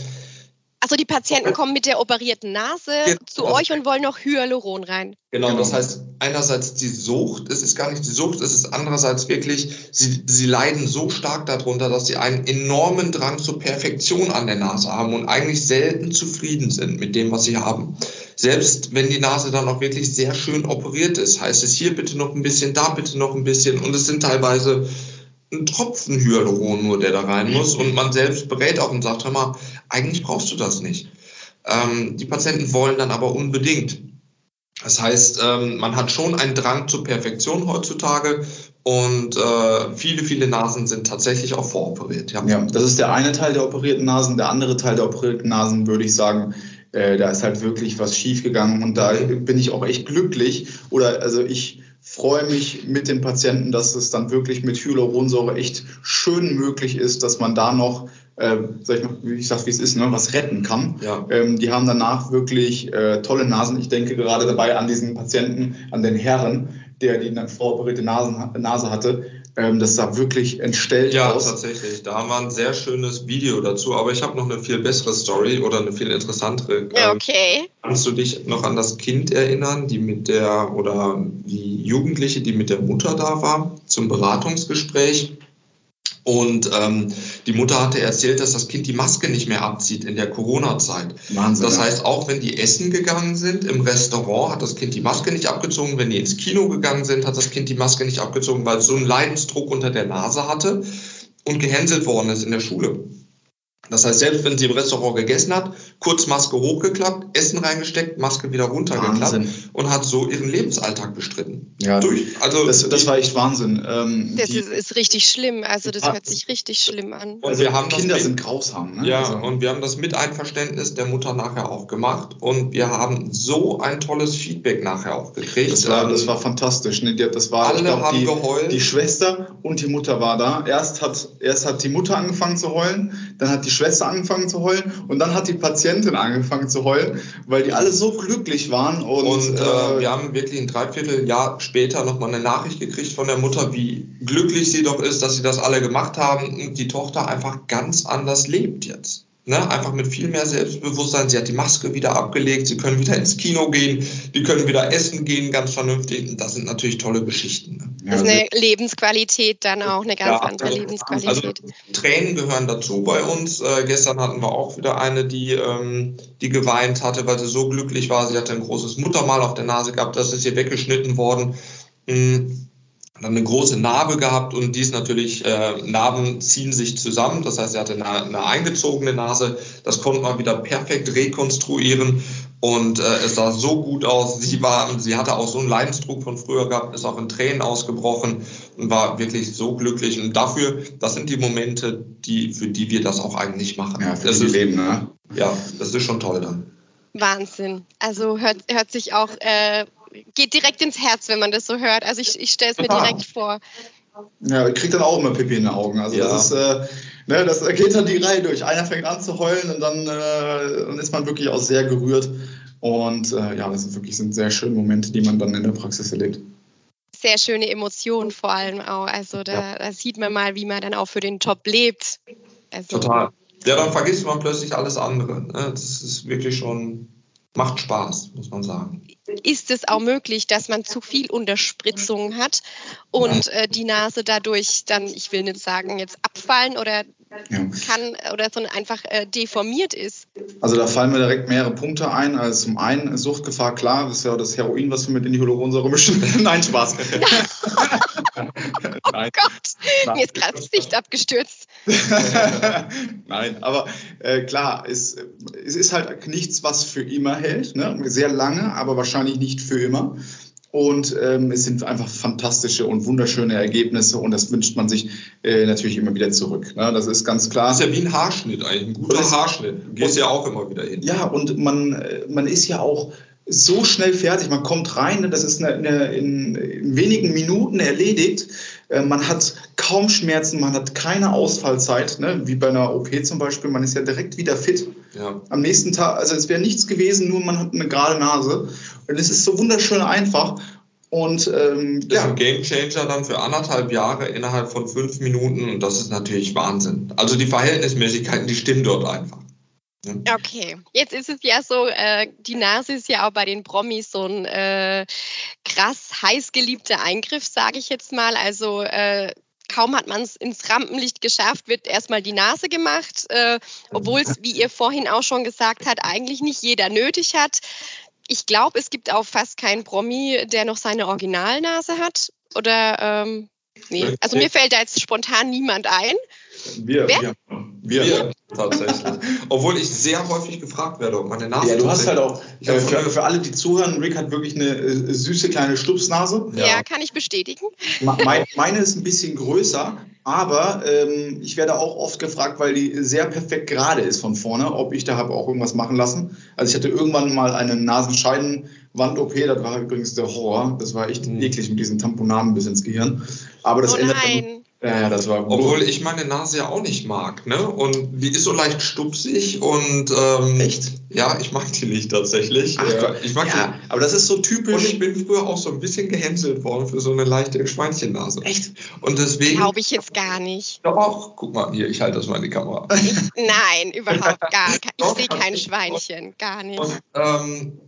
also die Patienten kommen mit der operierten Nase ja, zu euch und wollen noch Hyaluron rein. Genau, genau, das heißt einerseits die Sucht, es ist gar nicht die Sucht, es ist andererseits wirklich, sie, sie leiden so stark darunter, dass sie einen enormen Drang zur Perfektion an der Nase haben und eigentlich selten zufrieden sind mit dem, was sie haben. Selbst wenn die Nase dann auch wirklich sehr schön operiert ist, heißt es hier bitte noch ein bisschen, da bitte noch ein bisschen und es sind teilweise ein Tropfen Hyaluron nur, der da rein muss. Und man selbst berät auch und sagt, hör mal, eigentlich brauchst du das nicht. Ähm, die Patienten wollen dann aber unbedingt. Das heißt, ähm, man hat schon einen Drang zur Perfektion heutzutage und äh, viele, viele Nasen sind tatsächlich auch voroperiert. Ja. ja, das ist der eine Teil der operierten Nasen. Der andere Teil der operierten Nasen würde ich sagen, äh, da ist halt wirklich was schiefgegangen und da bin ich auch echt glücklich. Oder also ich freue mich mit den Patienten, dass es dann wirklich mit Hyaluronsäure echt schön möglich ist, dass man da noch äh, sag ich mal, wie ich sag, wie es ist, ne, was retten kann. Ja. Ähm, die haben danach wirklich äh, tolle Nasen. Ich denke gerade dabei an diesen Patienten, an den Herren, der die voroperierte Nasen, Nase hatte. Ähm, das sah wirklich entstellt ja, aus. Ja, tatsächlich. Da haben wir ein sehr schönes Video dazu, aber ich habe noch eine viel bessere Story oder eine viel interessantere. Ähm, okay. Kannst du dich noch an das Kind erinnern, die mit der oder die Jugendliche, die mit der Mutter da war zum Beratungsgespräch? Und ähm, die Mutter hatte erzählt, dass das Kind die Maske nicht mehr abzieht in der Corona-Zeit. Wahnsinn. Das heißt, auch wenn die essen gegangen sind im Restaurant, hat das Kind die Maske nicht abgezogen. Wenn die ins Kino gegangen sind, hat das Kind die Maske nicht abgezogen, weil es so einen Leidensdruck unter der Nase hatte und gehänselt worden ist in der Schule. Das heißt, selbst wenn sie im Restaurant gegessen hat, kurz Maske hochgeklappt, Essen reingesteckt, Maske wieder runtergeklappt Wahnsinn. und hat so ihren Lebensalltag bestritten. Ja, durch. Also das, das war echt Wahnsinn. Ähm, das ist, ist, richtig schlimm. Also das hört sich richtig schlimm an. Und wir haben Kinder mit, sind grausam. Ne? Ja, also. und wir haben das mit Einverständnis der Mutter nachher auch gemacht und wir haben so ein tolles Feedback nachher auch gekriegt. Das war, das war fantastisch. Ne? Das war, Alle glaub, haben die, geheult. Die Schwester und die Mutter war da. Erst hat, erst hat die Mutter angefangen zu heulen, dann hat die Schwester angefangen zu heulen und dann hat die Patientin angefangen zu heulen, weil die alle so glücklich waren. Und, und äh, äh, wir haben wirklich ein Dreivierteljahr später nochmal eine Nachricht gekriegt von der Mutter, wie glücklich sie doch ist, dass sie das alle gemacht haben und die Tochter einfach ganz anders lebt jetzt. Ne, einfach mit viel mehr Selbstbewusstsein. Sie hat die Maske wieder abgelegt, sie können wieder ins Kino gehen, die können wieder essen gehen, ganz vernünftig. Das sind natürlich tolle Geschichten. Ne? Das ist eine Lebensqualität dann auch, eine ganz ja, andere also, Lebensqualität. Also, Tränen gehören dazu bei uns. Äh, gestern hatten wir auch wieder eine, die, ähm, die geweint hatte, weil sie so glücklich war. Sie hatte ein großes Muttermal auf der Nase gehabt, das ist ihr weggeschnitten worden. Mhm dann eine große Narbe gehabt und dies natürlich, äh, Narben ziehen sich zusammen. Das heißt, er hatte eine, eine eingezogene Nase. Das konnte man wieder perfekt rekonstruieren und äh, es sah so gut aus. Sie war, sie hatte auch so einen Leidensdruck von früher gehabt, ist auch in Tränen ausgebrochen und war wirklich so glücklich. Und dafür, das sind die Momente, die, für die wir das auch eigentlich machen. Ja, für das ist, Leben, ne? Ja, das ist schon toll dann. Wahnsinn. Also hört, hört sich auch äh, geht direkt ins Herz, wenn man das so hört. Also ich, ich stelle es mir direkt vor. Ja, ich kriege dann auch immer Pipi in den Augen. Also ja. das, ist, äh, ne, das geht dann die Reihe durch. Einer fängt an zu heulen und dann, äh, dann ist man wirklich auch sehr gerührt. Und äh, ja, das sind wirklich sind sehr schöne Momente, die man dann in der Praxis erlebt. Sehr schöne Emotionen vor allem auch. Also da, ja. da sieht man mal, wie man dann auch für den Job lebt. Also, Total. Ja, dann vergisst man plötzlich alles andere. Ne? Das ist wirklich schon macht Spaß, muss man sagen. Ist es auch möglich, dass man zu viel Unterspritzung hat und äh, die Nase dadurch dann, ich will nicht sagen, jetzt abfallen oder ja. kann oder so einfach äh, deformiert ist? Also da fallen mir direkt mehrere Punkte ein. Also zum einen Suchtgefahr, klar, das ist ja das Heroin, was wir mit in die Hyaluronsäure mischen. <laughs> Nein, Spaß. <laughs> oh Nein. Gott, Nein. mir ist gerade das Gesicht abgestürzt. <laughs> Nein, aber äh, klar, es, es ist halt nichts, was für immer hält. Ne? Sehr lange, aber wahrscheinlich nicht für immer. Und ähm, es sind einfach fantastische und wunderschöne Ergebnisse und das wünscht man sich äh, natürlich immer wieder zurück. Ne? Das ist ganz klar. Das ist ja wie ein Haarschnitt eigentlich, ein guter Haarschnitt. Du gehst ja auch immer wieder hin. Ja, und man, äh, man ist ja auch so schnell fertig. Man kommt rein, das ist eine, eine, in, in, wenigen Minuten erledigt. Äh, man hat kaum Schmerzen, man hat keine Ausfallzeit, ne? wie bei einer OP zum Beispiel. Man ist ja direkt wieder fit. Ja. Am nächsten Tag, also es wäre nichts gewesen, nur man hat eine gerade Nase. Und es ist so wunderschön einfach. Und ähm, das ja. ist ein Gamechanger dann für anderthalb Jahre innerhalb von fünf Minuten und das ist natürlich Wahnsinn. Also die Verhältnismäßigkeiten, die stimmen dort einfach. Okay, jetzt ist es ja so, äh, die Nase ist ja auch bei den Promis so ein äh, krass heiß geliebter Eingriff, sage ich jetzt mal. Also äh, kaum hat man es ins Rampenlicht geschafft, wird erstmal die Nase gemacht, äh, obwohl es, wie ihr vorhin auch schon gesagt habt, eigentlich nicht jeder nötig hat. Ich glaube, es gibt auch fast keinen Promi, der noch seine Originalnase hat. Oder ähm, Nee, also mir fällt da jetzt spontan niemand ein. Wir, Wer? wir, wir, wir tatsächlich. Obwohl ich sehr häufig gefragt werde, ob meine Nase. Ja, du hast halt auch, äh, für, für, alle, die zuhören, Rick hat wirklich eine äh, süße kleine Stupsnase. Ja, ja kann ich bestätigen. Meine, meine ist ein bisschen größer, aber ähm, ich werde auch oft gefragt, weil die sehr perfekt gerade ist von vorne, ob ich da habe auch irgendwas machen lassen. Also ich hatte irgendwann mal eine Nasenscheidenwand-OP, das war übrigens der Horror. Das war echt mhm. eklig mit diesen Tamponaden bis ins Gehirn. Aber das oh ändert. Nein. Ja, das war gut. Obwohl ich meine Nase ja auch nicht mag, ne? Und die ist so leicht stupsig und ähm, echt? Ja, ich mag die nicht tatsächlich. Ach, ja, ich mag ja, die. Aber das ist so typisch. Und ich bin früher auch so ein bisschen gehänselt worden für so eine leichte Schweinchennase. Echt? Und deswegen. Glaube ich jetzt gar nicht. Doch, guck mal hier, ich halte das mal in die Kamera. <laughs> Nein, überhaupt gar nicht. <laughs> Ich sehe kein Schweinchen, gar nicht. Und, ähm,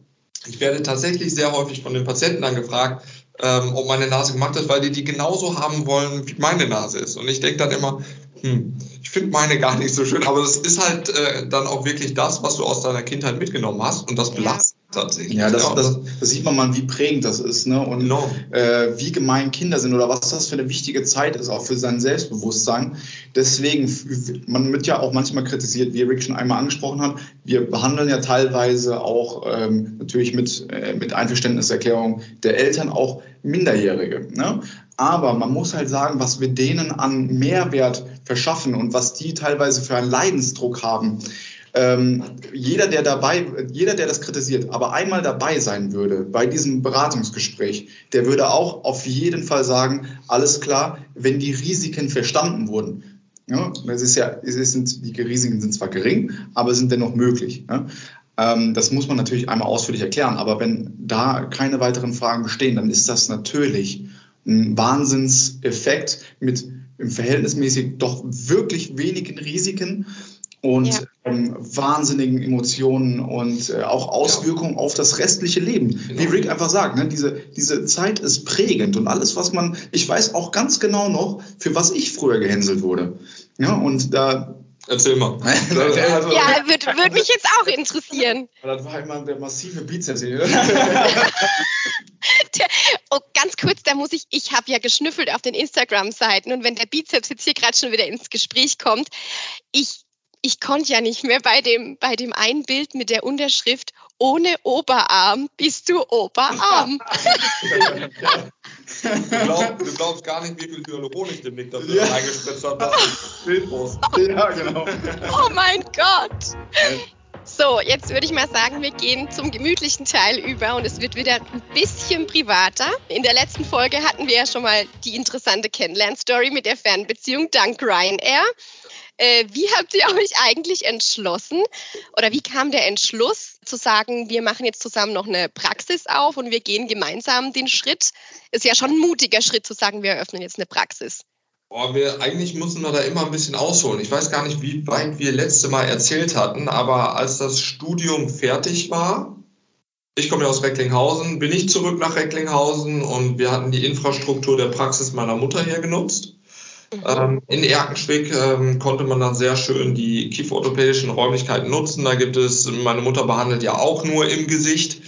ich werde tatsächlich sehr häufig von den Patienten angefragt, ähm, ob meine Nase gemacht ist, weil die die genauso haben wollen, wie meine Nase ist. Und ich denke dann immer, hm, ich finde meine gar nicht so schön, aber das ist halt äh, dann auch wirklich das, was du aus deiner Kindheit mitgenommen hast und das belastet. Tatsächlich. Ja, das, das, das, sieht man mal, wie prägend das ist ne? und no. äh, wie gemein Kinder sind oder was das für eine wichtige Zeit ist, auch für sein Selbstbewusstsein. Deswegen, man wird ja auch manchmal kritisiert, wie Rick schon einmal angesprochen hat, wir behandeln ja teilweise auch ähm, natürlich mit, äh, mit Einverständniserklärung der Eltern auch Minderjährige. Ne? Aber man muss halt sagen, was wir denen an Mehrwert verschaffen und was die teilweise für einen Leidensdruck haben. Ähm, jeder, der dabei, jeder, der das kritisiert, aber einmal dabei sein würde bei diesem Beratungsgespräch, der würde auch auf jeden Fall sagen, alles klar, wenn die Risiken verstanden wurden. Ja, es ist ja, es sind, die Risiken sind zwar gering, aber sind dennoch möglich. Ja? Ähm, das muss man natürlich einmal ausführlich erklären, aber wenn da keine weiteren Fragen bestehen, dann ist das natürlich ein Wahnsinnseffekt mit im verhältnismäßig doch wirklich wenigen Risiken und ja. ähm, wahnsinnigen Emotionen und äh, auch Auswirkungen ja. auf das restliche Leben. Genau. Wie Rick einfach sagt, ne, diese, diese Zeit ist prägend und alles, was man, ich weiß auch ganz genau noch, für was ich früher gehänselt wurde. Ja, und da Erzähl mal. <laughs> ja, würde würd mich jetzt auch interessieren. Das war immer der massive Bizeps hier. oh, ganz kurz, da muss ich, ich habe ja geschnüffelt auf den Instagram-Seiten und wenn der Bizeps jetzt hier gerade schon wieder ins Gespräch kommt, ich, ich konnte ja nicht mehr bei dem, bei dem einen Bild mit der Unterschrift ohne Oberarm bist du Oberarm. <laughs> du, glaub, du, glaubst gar nicht, wie viel Hyaluron ich dem Nick dafür ja. reingespritzt habe. Ja, genau. <laughs> Oh mein Gott. So, jetzt würde ich mal sagen, wir gehen zum gemütlichen Teil über und es wird wieder ein bisschen privater. In der letzten Folge hatten wir ja schon mal die interessante Kennenlern-Story mit der Fernbeziehung dank Ryanair. Äh, wie habt ihr euch eigentlich entschlossen oder wie kam der Entschluss zu sagen, wir machen jetzt zusammen noch eine Praxis auf und wir gehen gemeinsam den Schritt? Ist ja schon ein mutiger Schritt zu sagen, wir eröffnen jetzt eine Praxis. Boah, wir, eigentlich müssen wir da immer ein bisschen ausholen. Ich weiß gar nicht, wie weit wir letzte Mal erzählt hatten, aber als das Studium fertig war, ich komme ja aus Recklinghausen, bin ich zurück nach Recklinghausen und wir hatten die Infrastruktur der Praxis meiner Mutter hier genutzt. Mhm. Ähm, in Erkenschwick ähm, konnte man dann sehr schön die kieferorthopädischen Räumlichkeiten nutzen. Da gibt es, meine Mutter behandelt ja auch nur im Gesicht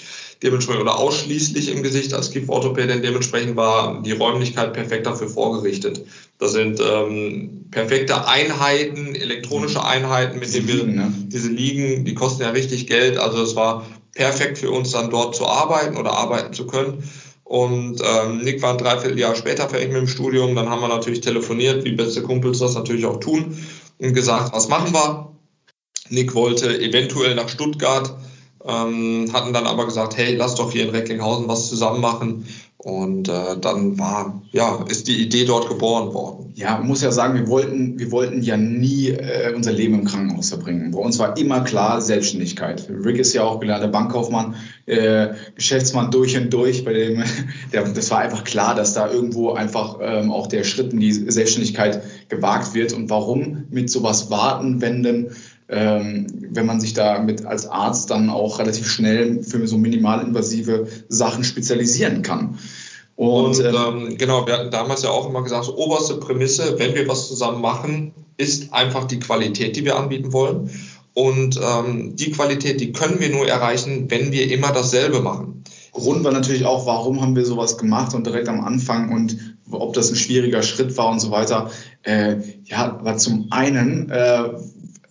dementsprechend oder ausschließlich im Gesicht als Kieferorthopädin. Dementsprechend war die Räumlichkeit perfekt dafür vorgerichtet. Das sind ähm, perfekte Einheiten, elektronische Einheiten, mit denen wir ne? diese liegen, die kosten ja richtig Geld. Also es war perfekt für uns dann dort zu arbeiten oder arbeiten zu können. Und ähm, Nick war ein Dreivierteljahr später fertig mit dem Studium. Dann haben wir natürlich telefoniert, wie beste Kumpels das natürlich auch tun, und gesagt, was machen wir? Nick wollte eventuell nach Stuttgart ähm, hatten dann aber gesagt, hey, lass doch hier in Recklinghausen was zusammen machen. Und äh, dann war, ja, ist die Idee dort geboren worden. Ja, man muss ja sagen, wir wollten, wir wollten ja nie äh, unser Leben im Krankenhaus verbringen. Bei uns war immer klar Selbstständigkeit. Rick ist ja auch gelernter Bankkaufmann, äh, Geschäftsmann durch und durch. Bei dem, <laughs> der, das war einfach klar, dass da irgendwo einfach ähm, auch der Schritt in die Selbstständigkeit gewagt wird. Und warum mit sowas warten, wenden? Ähm, wenn man sich da mit als Arzt dann auch relativ schnell für so minimalinvasive Sachen spezialisieren kann. Und, und ähm, ähm, genau, wir hatten damals ja auch immer gesagt, so oberste Prämisse, wenn wir was zusammen machen, ist einfach die Qualität, die wir anbieten wollen. Und ähm, die Qualität, die können wir nur erreichen, wenn wir immer dasselbe machen. Grund war natürlich auch, warum haben wir sowas gemacht und direkt am Anfang und ob das ein schwieriger Schritt war und so weiter. Äh, ja, aber zum einen, äh,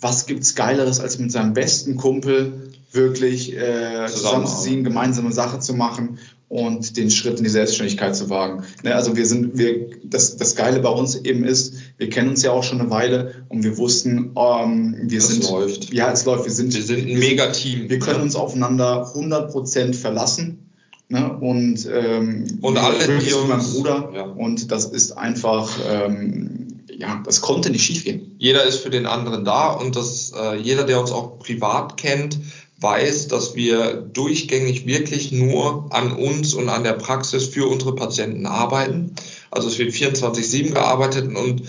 was gibt's Geileres, als mit seinem besten Kumpel wirklich äh, zusammenzuziehen, gemeinsame Sache zu machen und den Schritt in die Selbstständigkeit zu wagen. Ne, also wir sind, wir, das, das Geile bei uns eben ist, wir kennen uns ja auch schon eine Weile und wir wussten, ähm, wir das sind, läuft. ja, es läuft, wir sind, wir sind ein Megateam. Wir können uns aufeinander 100% verlassen. Ne? Und, ähm, und alle, die uns, mein Bruder. Ja. Und das ist einfach, ähm, ja, das konnte nicht schiefgehen. Jeder ist für den anderen da und das, äh, jeder, der uns auch privat kennt, weiß, dass wir durchgängig wirklich nur an uns und an der Praxis für unsere Patienten arbeiten. Also es wird 24-7 gearbeitet und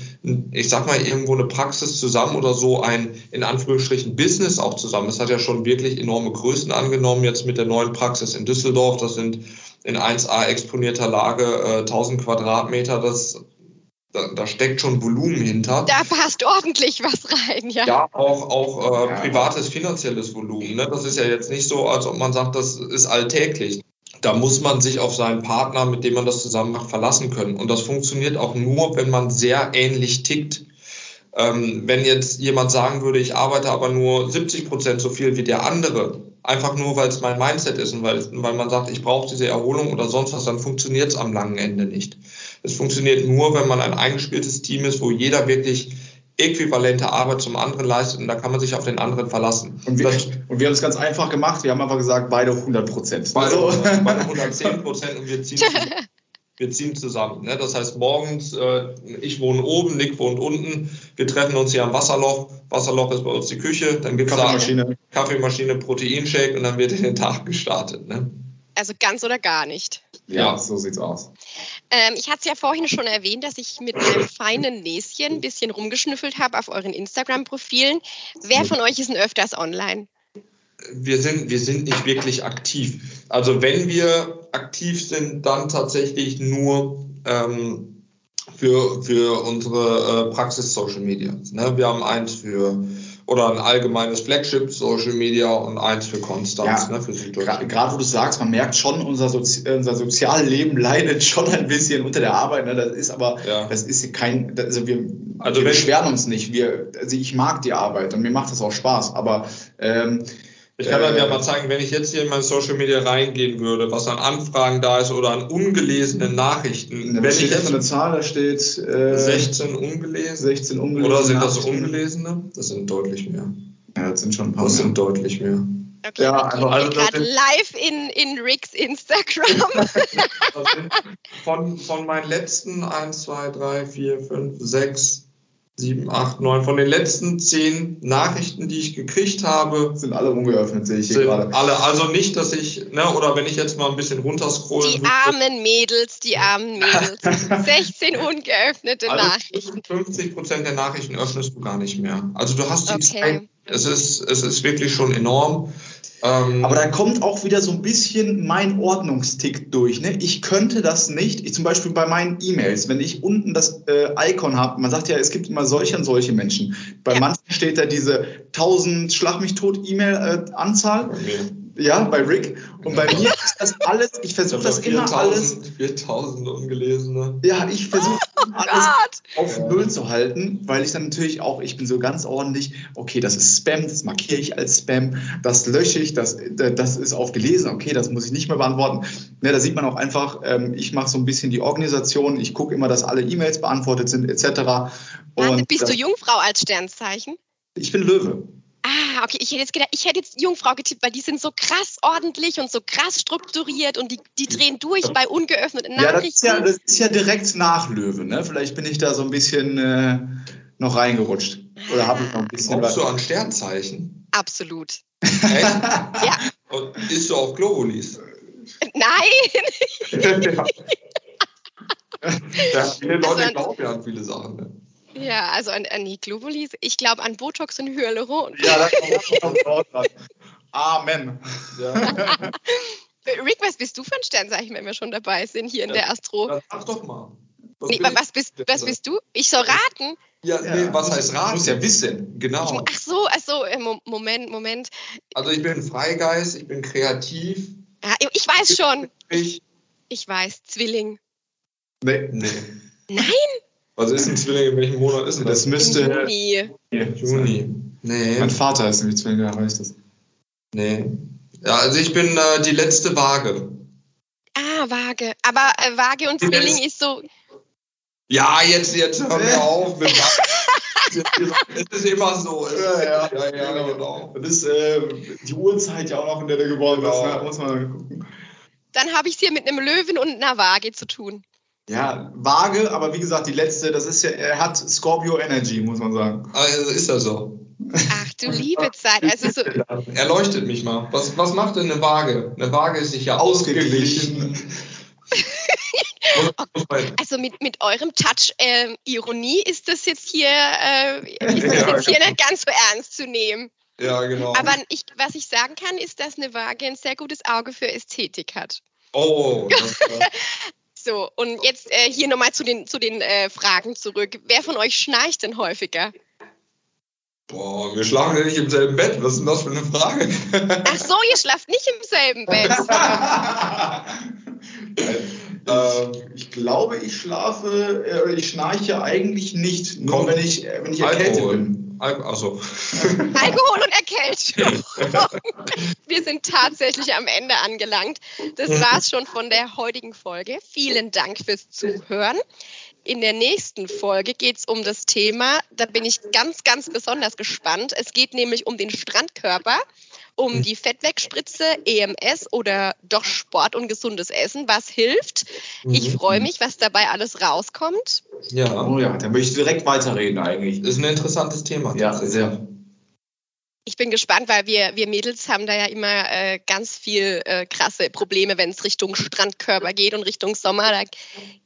ich sag mal irgendwo eine Praxis zusammen oder so ein in Anführungsstrichen Business auch zusammen. Das hat ja schon wirklich enorme Größen angenommen jetzt mit der neuen Praxis in Düsseldorf. Das sind in 1A exponierter Lage äh, 1000 Quadratmeter. Das da, da, steckt schon Volumen hinter. Da passt ordentlich was rein, ja. Ja, auch, auch äh, privates finanzielles Volumen. Ne? Das ist ja jetzt nicht so, als ob man sagt, das ist alltäglich. Da muss man sich auf seinen Partner, mit dem man das zusammen macht, verlassen können. Und das funktioniert auch nur, wenn man sehr ähnlich tickt. Ähm, wenn jetzt jemand sagen würde, ich arbeite aber nur 70 Prozent so viel wie der andere, einfach nur, weil es mein Mindset ist und weil, weil man sagt, ich brauche diese Erholung oder sonst was, dann funktioniert es am langen Ende nicht. Es funktioniert nur, wenn man ein eingespieltes Team ist, wo jeder wirklich äquivalente Arbeit zum anderen leistet und da kann man sich auf den anderen verlassen. Und wir, und wir haben es ganz einfach gemacht. Wir haben einfach gesagt, beide 100 Prozent. Beide, also. beide 110 Prozent und wir ziehen, <laughs> wir ziehen zusammen. Ne? Das heißt, morgens, äh, ich wohne oben, Nick wohnt unten. Wir treffen uns hier am Wasserloch. Wasserloch ist bei uns die Küche. Dann gibt es Kaffeemaschine. Kaffeemaschine, Proteinshake und dann wird in den Tag gestartet. Ne? Also ganz oder gar nicht. Ja, so sieht's aus. Ähm, ich hatte es ja vorhin schon erwähnt, dass ich mit meinem feinen Näschen ein bisschen rumgeschnüffelt habe auf euren Instagram-Profilen. Wer von euch ist denn öfters online? Wir sind, wir sind nicht wirklich aktiv. Also wenn wir aktiv sind, dann tatsächlich nur ähm, für, für unsere äh, Praxis Social Media. Ne? Wir haben eins für oder ein allgemeines Flagship Social Media und eins für Konstanz, ja, ne, für Süddeutschland. Gerade wo du sagst, man merkt schon, unser, Sozi unser Sozialleben <laughs> leidet schon ein bisschen unter der Arbeit. Ne? Das ist aber, ja. das ist kein, also wir, also wir beschweren uns nicht. Wir, also ich mag die Arbeit und mir macht das auch Spaß, aber ähm, ich kann dann ja mal zeigen, wenn ich jetzt hier in mein Social Media reingehen würde, was an Anfragen da ist oder an ungelesenen Nachrichten. Wenn ich jetzt eine Zahl, da steht äh, 16 ungelesen. 16 ungelesen. Oder sind das ungelesene? Das sind deutlich mehr. Ja, das sind schon ein paar. Das mehr. sind deutlich mehr. Okay, ja, also, also gerade live in, in Ricks Instagram. <laughs> von, von meinen letzten 1, 2, 3, 4, 5, 6, sieben, acht, neun. Von den letzten zehn Nachrichten, die ich gekriegt habe, sind alle ungeöffnet, sehe ich hier gerade. Alle, also nicht, dass ich, ne, oder wenn ich jetzt mal ein bisschen runterscrolle. Die armen Mädels, die armen Mädels. <laughs> 16 ungeöffnete also Nachrichten. 50 Prozent der Nachrichten öffnest du gar nicht mehr. Also du hast die okay. Zeit. Es ist, es ist wirklich schon enorm. Ähm, Aber da kommt auch wieder so ein bisschen mein Ordnungstick durch. Ne? Ich könnte das nicht. Ich zum Beispiel bei meinen E-Mails, wenn ich unten das äh, Icon habe, man sagt ja, es gibt immer solche und solche Menschen. Bei ja. manchen steht da diese 1000 Schlag mich tot E-Mail-Anzahl. Äh, ja, bei Rick. Und bei mir <laughs> ist das alles, ich versuche das 4000, immer alles. 4000 ungelesene. Ja, ich versuche oh alles auf Null zu halten, weil ich dann natürlich auch, ich bin so ganz ordentlich, okay, das ist Spam, das markiere ich als Spam, das lösche ich, das, das ist auf gelesen, okay, das muss ich nicht mehr beantworten. Ne, da sieht man auch einfach, ähm, ich mache so ein bisschen die Organisation, ich gucke immer, dass alle E-Mails beantwortet sind, etc. Und, bist du Jungfrau als Sternzeichen? Ich bin Löwe. Ah, okay. Ich hätte jetzt gedacht, ich hätte jetzt Jungfrau getippt, weil die sind so krass ordentlich und so krass strukturiert und die, die drehen durch bei ungeöffneten Nachrichten. Ja, das ist ja, das ist ja direkt nach Löwe, ne? Vielleicht bin ich da so ein bisschen äh, noch reingerutscht. Oder habe ich noch ein bisschen. Glaubst du an Sternzeichen? Absolut. Echt? ja. Und isst du auch Globulis? Nein! <laughs> ja. ja, viele Leute also, glauben ja an viele Sachen. Ne? Ja, also an, an die Globulis. Ich glaube an Botox und Hyaluron. Ja, da kommt auch dran. Amen. Ja. <laughs> Rick, was bist du für ein Sternzeichen, wenn wir schon dabei sind hier in der Astro? Sag doch mal. Was, nee, was, bist, was bist du? Ich soll raten. Ja, ja. Nee, was heißt raten? Muss ja wissen, genau. Ach so, ach so, äh, Moment, Moment. Also ich bin Freigeist, ich bin kreativ. Ja, ich weiß schon. Ich, ich weiß, Zwilling. Nee. Nee. Nein? Was ist ein Zwilling? In welchem Monat ist denn das? Das müsste. Juni. Juni. Nee. Mein Vater ist nämlich Zwilling, der weiß das. Nee. Ja, also ich bin äh, die letzte Waage. Ah, Waage. Aber äh, Waage und Zwilling ist so. Ja, jetzt, jetzt hör mir auf mit <laughs> Es ist immer so. Ja, ja, ja, ja genau. Das ist äh, die Uhrzeit ja auch noch, in der der geboren genau. ist. Ne? Muss man gucken. Dann habe ich es hier mit einem Löwen und einer Waage zu tun. Ja, vage, aber wie gesagt, die letzte, das ist ja, er hat Scorpio Energy, muss man sagen. Also ist er so. Ach du liebe Zeit. Also so Erleuchtet mich mal. Was, was macht denn eine Waage? Eine Waage ist sicher ausgeglichen. <laughs> also mit, mit eurem Touch äh, Ironie ist das jetzt hier, äh, ist das jetzt hier nicht ganz so ernst zu nehmen. Ja, genau. Aber ich, was ich sagen kann, ist, dass eine Waage ein sehr gutes Auge für Ästhetik hat. Oh. <laughs> so, und jetzt äh, hier nochmal zu den, zu den äh, Fragen zurück. Wer von euch schnarcht denn häufiger? Boah, wir schlafen ja nicht im selben Bett. Was ist denn das für eine Frage? Ach so, ihr schlaft nicht im selben Bett. <laughs> <laughs> ähm, ich glaube, ich schlafe, äh, ich schnarche eigentlich nicht, nur Komm, wenn ich, äh, wenn ich erkältet bin. Al also. <laughs> Alkohol und Erkältung. <laughs> Wir sind tatsächlich am Ende angelangt. Das war's schon von der heutigen Folge. Vielen Dank fürs Zuhören. In der nächsten Folge geht es um das Thema, da bin ich ganz, ganz besonders gespannt. Es geht nämlich um den Strandkörper um hm. die Fettwegspritze, EMS oder doch Sport und gesundes Essen. Was hilft? Ich mhm. freue mich, was dabei alles rauskommt. Ja, oh ja, da möchte ich direkt weiterreden eigentlich. Das ist ein interessantes Thema. Ja, sehr. Ich bin gespannt, weil wir, wir Mädels haben da ja immer äh, ganz viel äh, krasse Probleme, wenn es Richtung Strandkörper geht und Richtung Sommer. Da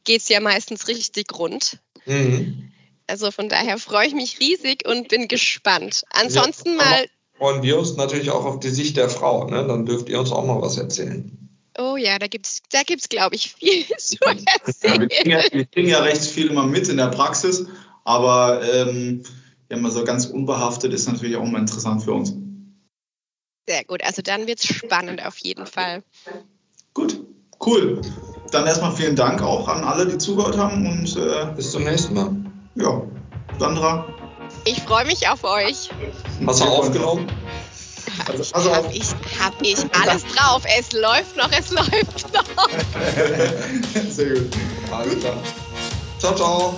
geht es ja meistens richtig rund. Mhm. Also von daher freue ich mich riesig und bin gespannt. Ansonsten ja, mal freuen wir uns natürlich auch auf die Sicht der Frau. Ne? Dann dürft ihr uns auch mal was erzählen. Oh ja, da gibt es, da gibt's, glaube ich, viel <laughs> zu erzählen. Ja, wir, kriegen ja, wir, kriegen ja, recht viel immer mit in der Praxis, aber ähm, ja, mal so ganz unbehaftet ist natürlich auch immer interessant für uns. Sehr gut, also dann wird es spannend auf jeden Fall. Gut, cool. Dann erstmal vielen Dank auch an alle, die zugehört haben und äh, bis zum nächsten Mal. Ja, Sandra, ich freue mich auf euch. Hast du aufgenommen? Also, also hab, ich, hab ich <laughs> alles drauf. Es läuft noch, es läuft noch. <laughs> Sehr gut. Alles klar. Ciao, ciao.